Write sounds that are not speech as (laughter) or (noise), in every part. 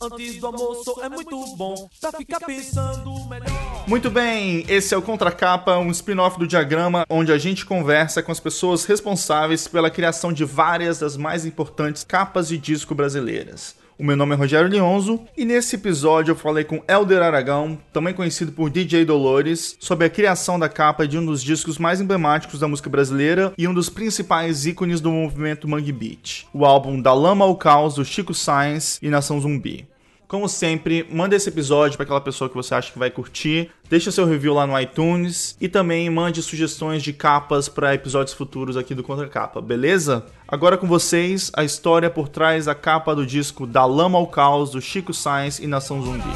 antes do almoço é muito bom pra ficar pensando melhor. Muito bem, esse é o Contracapa, um spin-off do Diagrama, onde a gente conversa com as pessoas responsáveis pela criação de várias das mais importantes capas de disco brasileiras. O meu nome é Rogério Lionzo e nesse episódio eu falei com Elder Aragão, também conhecido por DJ Dolores, sobre a criação da capa de um dos discos mais emblemáticos da música brasileira e um dos principais ícones do movimento Mangue Beat, o álbum Da Lama ao Caos do Chico Sainz e Nação Zumbi. Como sempre, manda esse episódio para aquela pessoa que você acha que vai curtir. Deixa seu review lá no iTunes e também mande sugestões de capas para episódios futuros aqui do Contra Capa, beleza? Agora com vocês, a história por trás da capa do disco Da Lama ao Caos do Chico Sainz e Nação Zumbi.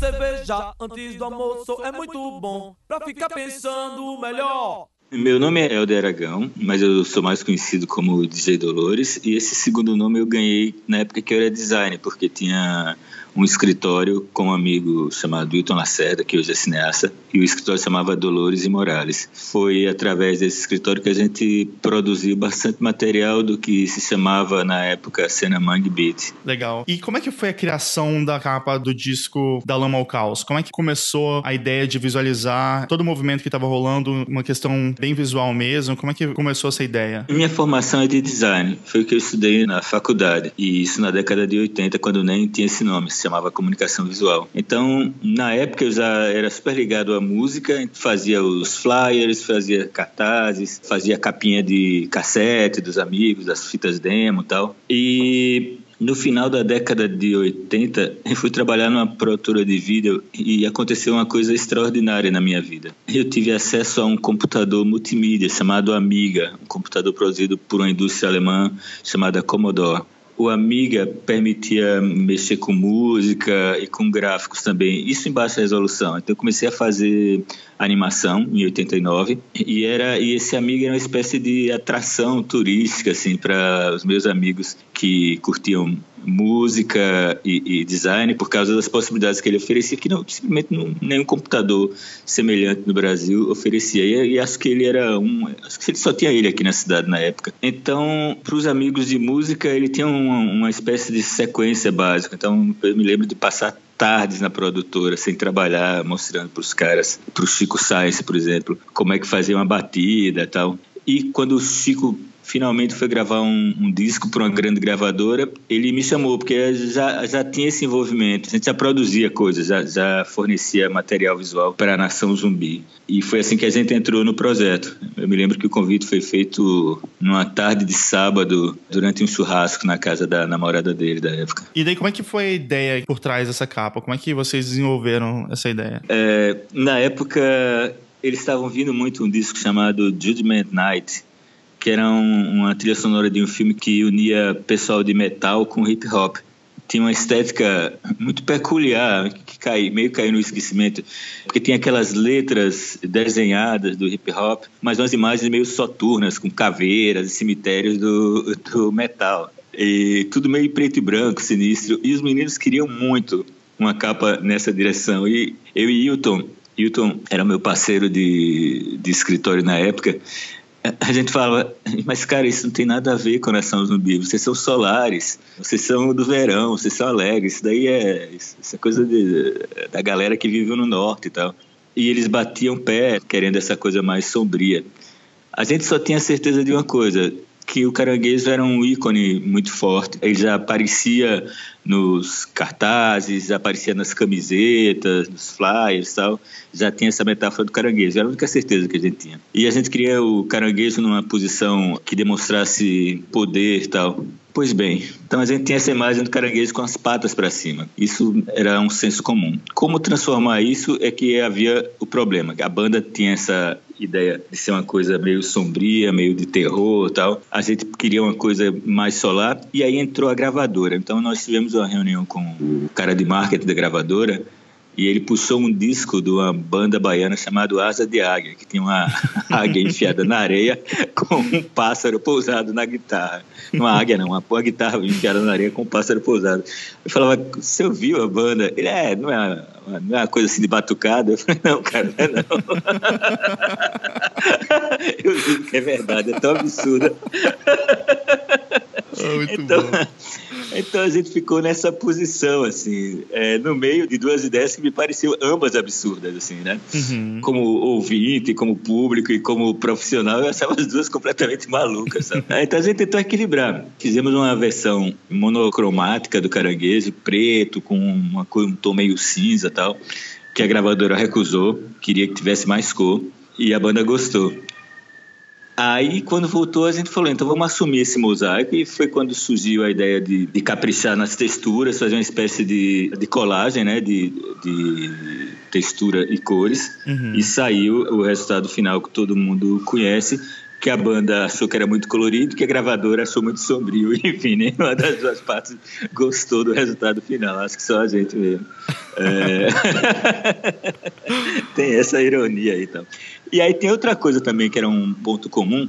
Cerveja antes do almoço é muito bom pra ficar pensando melhor. Meu nome é Helder Aragão, mas eu sou mais conhecido como DJ Dolores. E esse segundo nome eu ganhei na época que eu era designer, porque tinha um escritório com um amigo chamado Wilton Lacerda, que hoje é cineasta, e o escritório chamava Dolores e Morales. Foi através desse escritório que a gente produziu bastante material do que se chamava na época Cena Mangue Beat. Legal. E como é que foi a criação da capa do disco Da Lama ao Caos? Como é que começou a ideia de visualizar todo o movimento que estava rolando, uma questão bem visual mesmo? Como é que começou essa ideia? Minha formação é de design, foi o que eu estudei na faculdade, e isso na década de 80, quando nem tinha esse nome, chamava comunicação visual. Então, na época eu já era super ligado à música, fazia os flyers, fazia cartazes, fazia capinha de cassete dos amigos, das fitas demo e tal. E no final da década de 80, eu fui trabalhar numa produtora de vídeo e aconteceu uma coisa extraordinária na minha vida. Eu tive acesso a um computador multimídia chamado Amiga, um computador produzido por uma indústria alemã chamada Commodore. O Amiga permitia mexer com música e com gráficos também, isso em baixa resolução. Então eu comecei a fazer animação em 89 e era e esse Amiga era uma espécie de atração turística assim para os meus amigos que curtiam música e, e, design por causa das possibilidades que ele oferecia que não simplesmente não, nenhum computador semelhante no Brasil oferecia. E, e, acho que ele era um acho que ele só tinha ele aqui na cidade na época. Então para os amigos de música ele tinha uma, uma espécie de sequência básica. Então eu me lembro de passar tardes na produtora sem trabalhar mostrando para os caras para o Chico Sainz por exemplo como é que fazia uma batida e tal. E quando o Chico finalmente foi gravar um, um disco para uma grande gravadora, ele me chamou, porque já, já tinha esse envolvimento, a gente já produzia coisas, já, já fornecia material visual para a Nação Zumbi. E foi assim que a gente entrou no projeto. Eu me lembro que o convite foi feito numa tarde de sábado, durante um churrasco na casa da namorada dele da época. E daí, como é que foi a ideia por trás dessa capa? Como é que vocês desenvolveram essa ideia? É, na época, eles estavam vindo muito um disco chamado Judgment Night, que era um, uma trilha sonora de um filme que unia pessoal de metal com hip hop. Tinha uma estética muito peculiar, que cai, meio caiu no esquecimento, porque tinha aquelas letras desenhadas do hip hop, mas umas imagens meio soturnas, com caveiras e cemitérios do, do metal. E tudo meio preto e branco, sinistro. E os meninos queriam muito uma capa nessa direção. E eu e Hilton, Hilton era meu parceiro de, de escritório na época, a gente fala, mas cara, isso não tem nada a ver com Nação Zumbi. Vocês são solares, vocês são do verão, vocês são alegres. Isso daí é, é coisa de, da galera que vive no norte e tal. E eles batiam pé, querendo essa coisa mais sombria. A gente só tinha certeza de uma coisa: que o caranguejo era um ícone muito forte. Ele já aparecia nos cartazes, já aparecia nas camisetas, nos flyers e tal. Já tinha essa metáfora do caranguejo. Era a única certeza que a gente tinha. E a gente queria o caranguejo numa posição que demonstrasse poder e tal. Pois bem, então a gente tinha essa imagem do caranguejo com as patas para cima. Isso era um senso comum. Como transformar isso é que havia o problema. A banda tinha essa ideia de ser uma coisa meio sombria, meio de terror tal. A gente queria uma coisa mais solar e aí entrou a gravadora. Então nós tivemos uma reunião com o cara de marketing da gravadora e ele puxou um disco de uma banda baiana chamada Asa de Águia, que tinha uma (laughs) águia enfiada na areia com um pássaro pousado na guitarra. Uma águia não, uma, uma guitarra enfiada na areia com um pássaro pousado. Eu falava, você ouviu a banda? Ele, é, não é, não é uma coisa assim de batucada? Eu falei, não, cara, não é não. (laughs) Eu digo que é verdade, é tão absurda. muito então, bom. Então a gente ficou nessa posição, assim, é, no meio de duas ideias que me pareciam ambas absurdas, assim, né? Uhum. Como ouvinte, como público e como profissional, eu achava as duas completamente malucas, sabe? (laughs) então a gente tentou equilibrar. Fizemos uma versão monocromática do caranguejo, preto, com uma, um tom meio cinza tal, que a gravadora recusou, queria que tivesse mais cor, e a banda gostou. Aí, quando voltou, a gente falou, então vamos assumir esse mosaico. E foi quando surgiu a ideia de, de caprichar nas texturas, fazer uma espécie de, de colagem, né? De, de textura e cores. Uhum. E saiu o resultado final que todo mundo conhece, que a banda achou que era muito colorido, que a gravadora achou muito sombrio. (laughs) Enfim, nenhuma das duas partes gostou do resultado final. Acho que só a gente mesmo. É... (laughs) Tem essa ironia aí, então. E aí tem outra coisa também que era um ponto comum,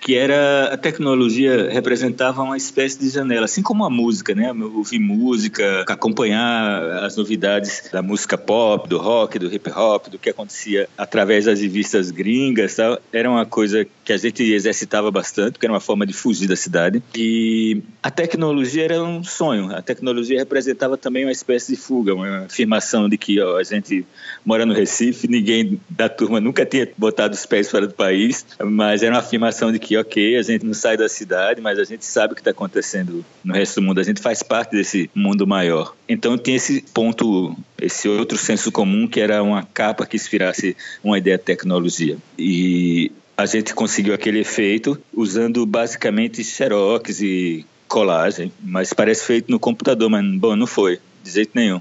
que era a tecnologia representava uma espécie de janela, assim como a música, né? Ouvir música, acompanhar as novidades da música pop, do rock, do hip hop, do que acontecia através das revistas gringas, tal, era uma coisa que a gente exercitava bastante, porque era uma forma de fugir da cidade. E a tecnologia era um sonho. A tecnologia representava também uma espécie de fuga, uma afirmação de que ó, a gente mora no Recife, ninguém da turma nunca tinha botado os pés fora do país, mas era uma afirmação de que ok, a gente não sai da cidade, mas a gente sabe o que está acontecendo no resto do mundo, a gente faz parte desse mundo maior. Então tinha esse ponto, esse outro senso comum que era uma capa que inspirasse uma ideia de tecnologia. E a gente conseguiu aquele efeito usando basicamente xerox e colagem, mas parece feito no computador, mas bom, não foi, de jeito nenhum.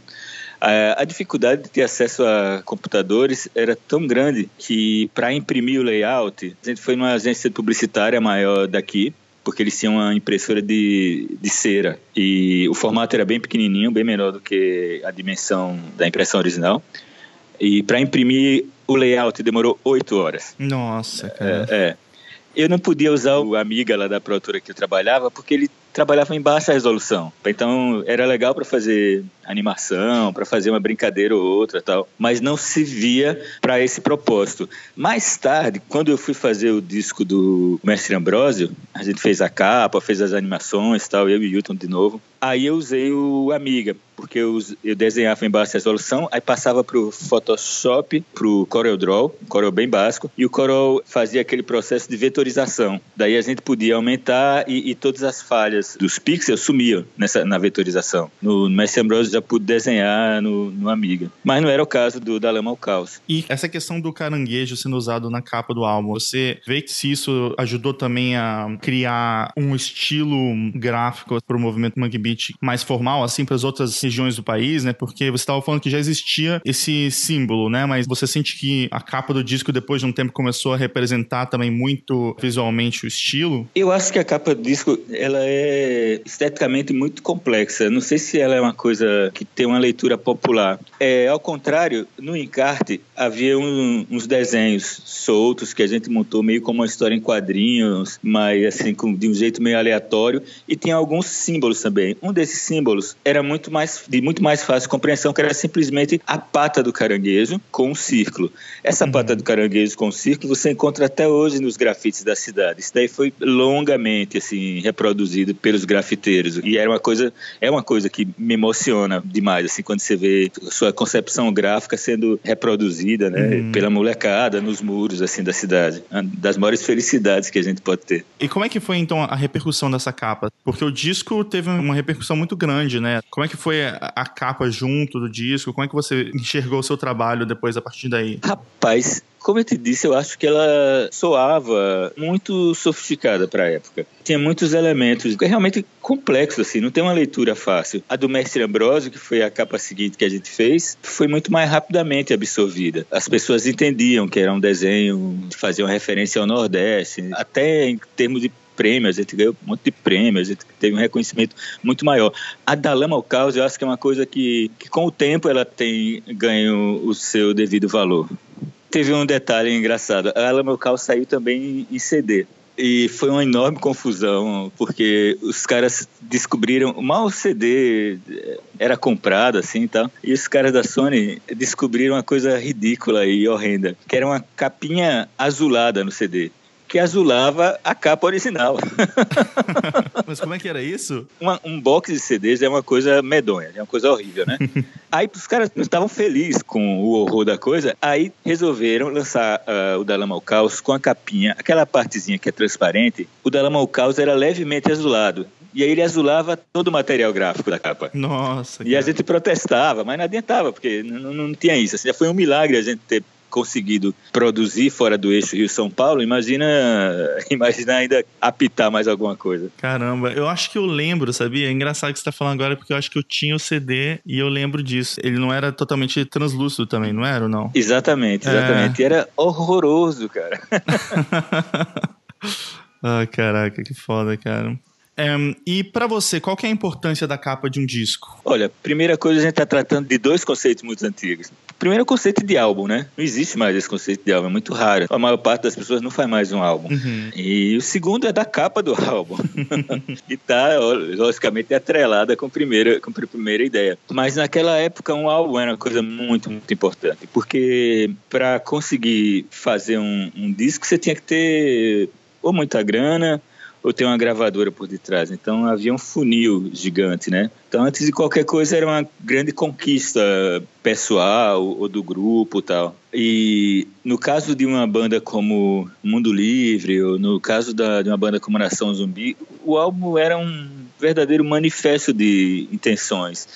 A, dificuldade de ter acesso a computadores era tão grande que, para imprimir o layout, a gente foi numa agência publicitária maior daqui, porque eles tinham uma impressora de, de cera e o formato era bem pequenininho, bem menor do que a dimensão da impressão original. E para imprimir o layout demorou oito horas. Nossa, cara. É, é. Eu não podia usar o Amiga lá da produtora que eu trabalhava porque ele trabalhava em baixa resolução. Então era legal para fazer animação, para fazer uma brincadeira ou outra, tal, mas não se via para esse propósito. Mais tarde, quando eu fui fazer o disco do Mestre Ambrósio, a gente fez a capa, fez as animações, tal, eu e Hilton de novo. Aí eu usei o Amiga, porque eu, eu desenhava em baixa resolução, aí passava pro Photoshop, pro CorelDRAW, Corel bem básico, e o Corel fazia aquele processo de vetorização. Daí a gente podia aumentar e, e todas as falhas dos pixels sumiam nessa, na vetorização. No, no Mestre Ambrosio já pude desenhar no, no Amiga. Mas não era o caso do da Lama ao Caos. E essa questão do caranguejo sendo usado na capa do álbum, você vê que se isso ajudou também a criar um estilo gráfico para o movimento Monkey Beat mais formal, assim, para as outras regiões do país, né? Porque você estava falando que já existia esse símbolo, né? Mas você sente que a capa do disco, depois de um tempo, começou a representar também muito visualmente o estilo? Eu acho que a capa do disco, ela é esteticamente muito complexa. Não sei se ela é uma coisa que tem uma leitura popular. É, ao contrário, no encarte havia um, uns desenhos soltos que a gente montou meio como uma história em quadrinhos, mas assim, com, de um jeito meio aleatório. E tinha alguns símbolos também. Um desses símbolos era muito mais de muito mais fácil compreensão, que era simplesmente a pata do caranguejo com um círculo. Essa uhum. pata do caranguejo com um círculo você encontra até hoje nos grafites da cidade. Isso daí foi longamente assim reproduzido pelos grafiteiros e era uma coisa é uma coisa que me emociona demais assim quando você vê sua concepção gráfica sendo reproduzida, né, uhum. pela molecada nos muros assim da cidade. Das maiores felicidades que a gente pode ter. E como é que foi então a repercussão dessa capa? Porque o disco teve uma repercussão muito grande, né? Como é que foi a capa junto do disco? Como é que você enxergou o seu trabalho depois a partir daí? Rapaz, como eu te disse, eu acho que ela soava muito sofisticada para a época. Tinha muitos elementos, é realmente complexo assim, não tem uma leitura fácil. A do Mestre Ambrosio, que foi a capa seguinte que a gente fez, foi muito mais rapidamente absorvida. As pessoas entendiam que era um desenho que fazia uma referência ao Nordeste, até em termos de prêmio, a gente ganhou um monte de prêmio, a gente teve um reconhecimento muito maior. A da Lama ao Caos, eu acho que é uma coisa que, que com o tempo ela tem ganho o seu devido valor. Teve um detalhe engraçado, a Lama ao Caos saiu também em CD. E foi uma enorme confusão, porque os caras descobriram, mal o CD era comprado assim e tal, e os caras da Sony descobriram uma coisa ridícula e horrenda, que era uma capinha azulada no CD. Que azulava a capa original. (laughs) Mas como é que era isso? Uma, um box de CDs é uma coisa medonha, é uma coisa horrível, né? (laughs) aí os caras não estavam felizes com o horror da coisa, aí resolveram lançar uh, o Dalama ao Caos com a capinha, aquela partezinha que é transparente. O Dalama ao Caos era levemente azulado. E aí ele azulava todo o material gráfico da capa. Nossa. E cara. a gente protestava, mas não adiantava, porque não, não tinha isso. Assim, já foi um milagre a gente ter conseguido produzir fora do eixo Rio-São Paulo, imagina, (laughs) imagina ainda apitar mais alguma coisa. Caramba, eu acho que eu lembro, sabia? É engraçado que você está falando agora, porque eu acho que eu tinha o CD e eu lembro disso. Ele não era totalmente translúcido também, não era ou não? Exatamente, exatamente. É. E era horroroso, cara. (laughs) ah, caraca, que foda, cara. Um, e para você, qual é a importância da capa de um disco? Olha, primeira coisa, a gente está tratando de dois conceitos muito antigos. Primeiro, o conceito de álbum, né? Não existe mais esse conceito de álbum, é muito raro. A maior parte das pessoas não faz mais um álbum. Uhum. E o segundo é da capa do (laughs) álbum. e tá, logicamente, atrelada com a, primeira, com a primeira ideia. Mas naquela época, um álbum era uma coisa muito, muito importante. Porque para conseguir fazer um, um disco, você tinha que ter ou muita grana ou tem uma gravadora por detrás. Então havia um funil gigante, né? Então antes de qualquer coisa era uma grande conquista pessoal ou do grupo tal. E no caso de uma banda como Mundo Livre ou no caso da, de uma banda como Nação Zumbi, o álbum era um verdadeiro manifesto de intenções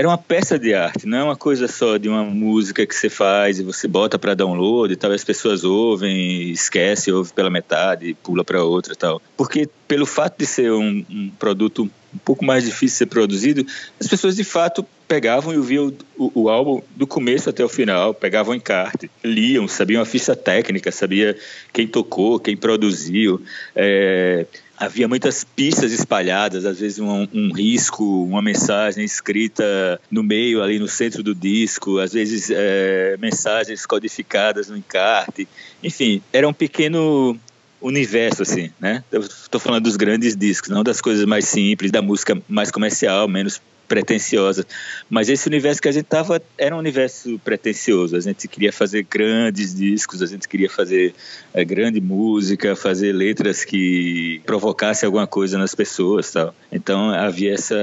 era uma peça de arte, não é uma coisa só de uma música que você faz e você bota para download e tal, as pessoas ouvem, esquece, ouve pela metade, pula para outra e tal. Porque pelo fato de ser um, um, produto um pouco mais difícil de ser produzido, as pessoas de fato pegavam e ouviam o, o, o álbum do começo até o final, pegavam encarte, liam, sabiam a ficha técnica, sabia quem tocou, quem produziu, é, havia muitas pistas espalhadas, às vezes um, um, risco, uma mensagem escrita no meio, ali no centro do disco, às vezes é, mensagens codificadas no encarte. Enfim, era um pequeno universo, assim, né? Estou falando dos grandes discos, não das coisas mais simples, da música mais comercial, menos pretensiosa. Mas esse universo que a gente tava era um universo pretensioso. A gente queria fazer grandes discos, a gente queria fazer é, grande música, fazer letras que provocassem alguma coisa nas pessoas, tal. Então havia essa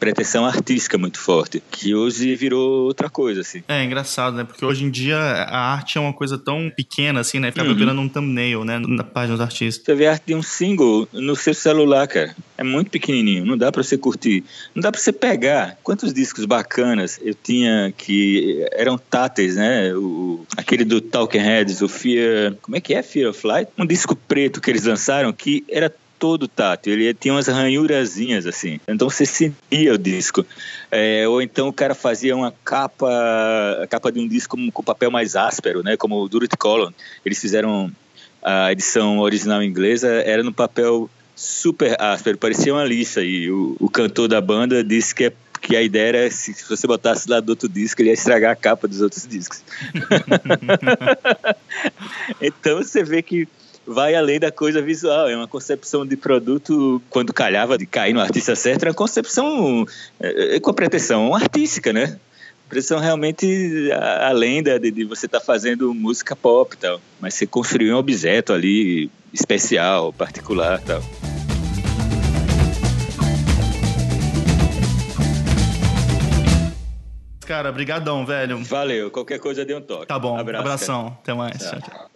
pretensão artística muito forte, que hoje virou outra coisa, assim. É engraçado, né? Porque hoje em dia a arte é uma coisa tão pequena, assim, né? Fica uhum. virando um thumbnail, né? Na página dos artistas. Você vê a arte de um single no seu celular, cara. É muito pequenininho, não dá para você curtir. Não dá para você pegar quantos discos bacanas eu tinha que eram táteis, né? O, aquele do Talking Heads, o Fear. Como é que é? Fear of Flight? Um disco preto que eles lançaram que era todo tátil, ele tinha umas ranhurazinhas assim, então você sentia o disco. É, ou então o cara fazia uma capa, a capa de um disco com, papel mais áspero, né? Como o Durit Colon. Eles fizeram a edição original inglesa, era no papel super áspero, parecia uma lixa. E o, o cantor da banda disse que, é, que a ideia era se, se você botasse lá do outro disco, ele ia estragar a capa dos outros discos. (laughs) então você vê que vai além da coisa visual, é uma concepção de produto, quando calhava de cair no artista certo, era uma concepção é, é, com a pretensão artística, né? Pretensão realmente além da, de, de você estar tá fazendo música pop e tal, mas você construiu um objeto ali especial, particular e tal. Cara, brigadão, velho. Valeu. Qualquer coisa dê um toque. Tá bom. Abraço, Abração. Cara. Até mais. Tchau, tchau.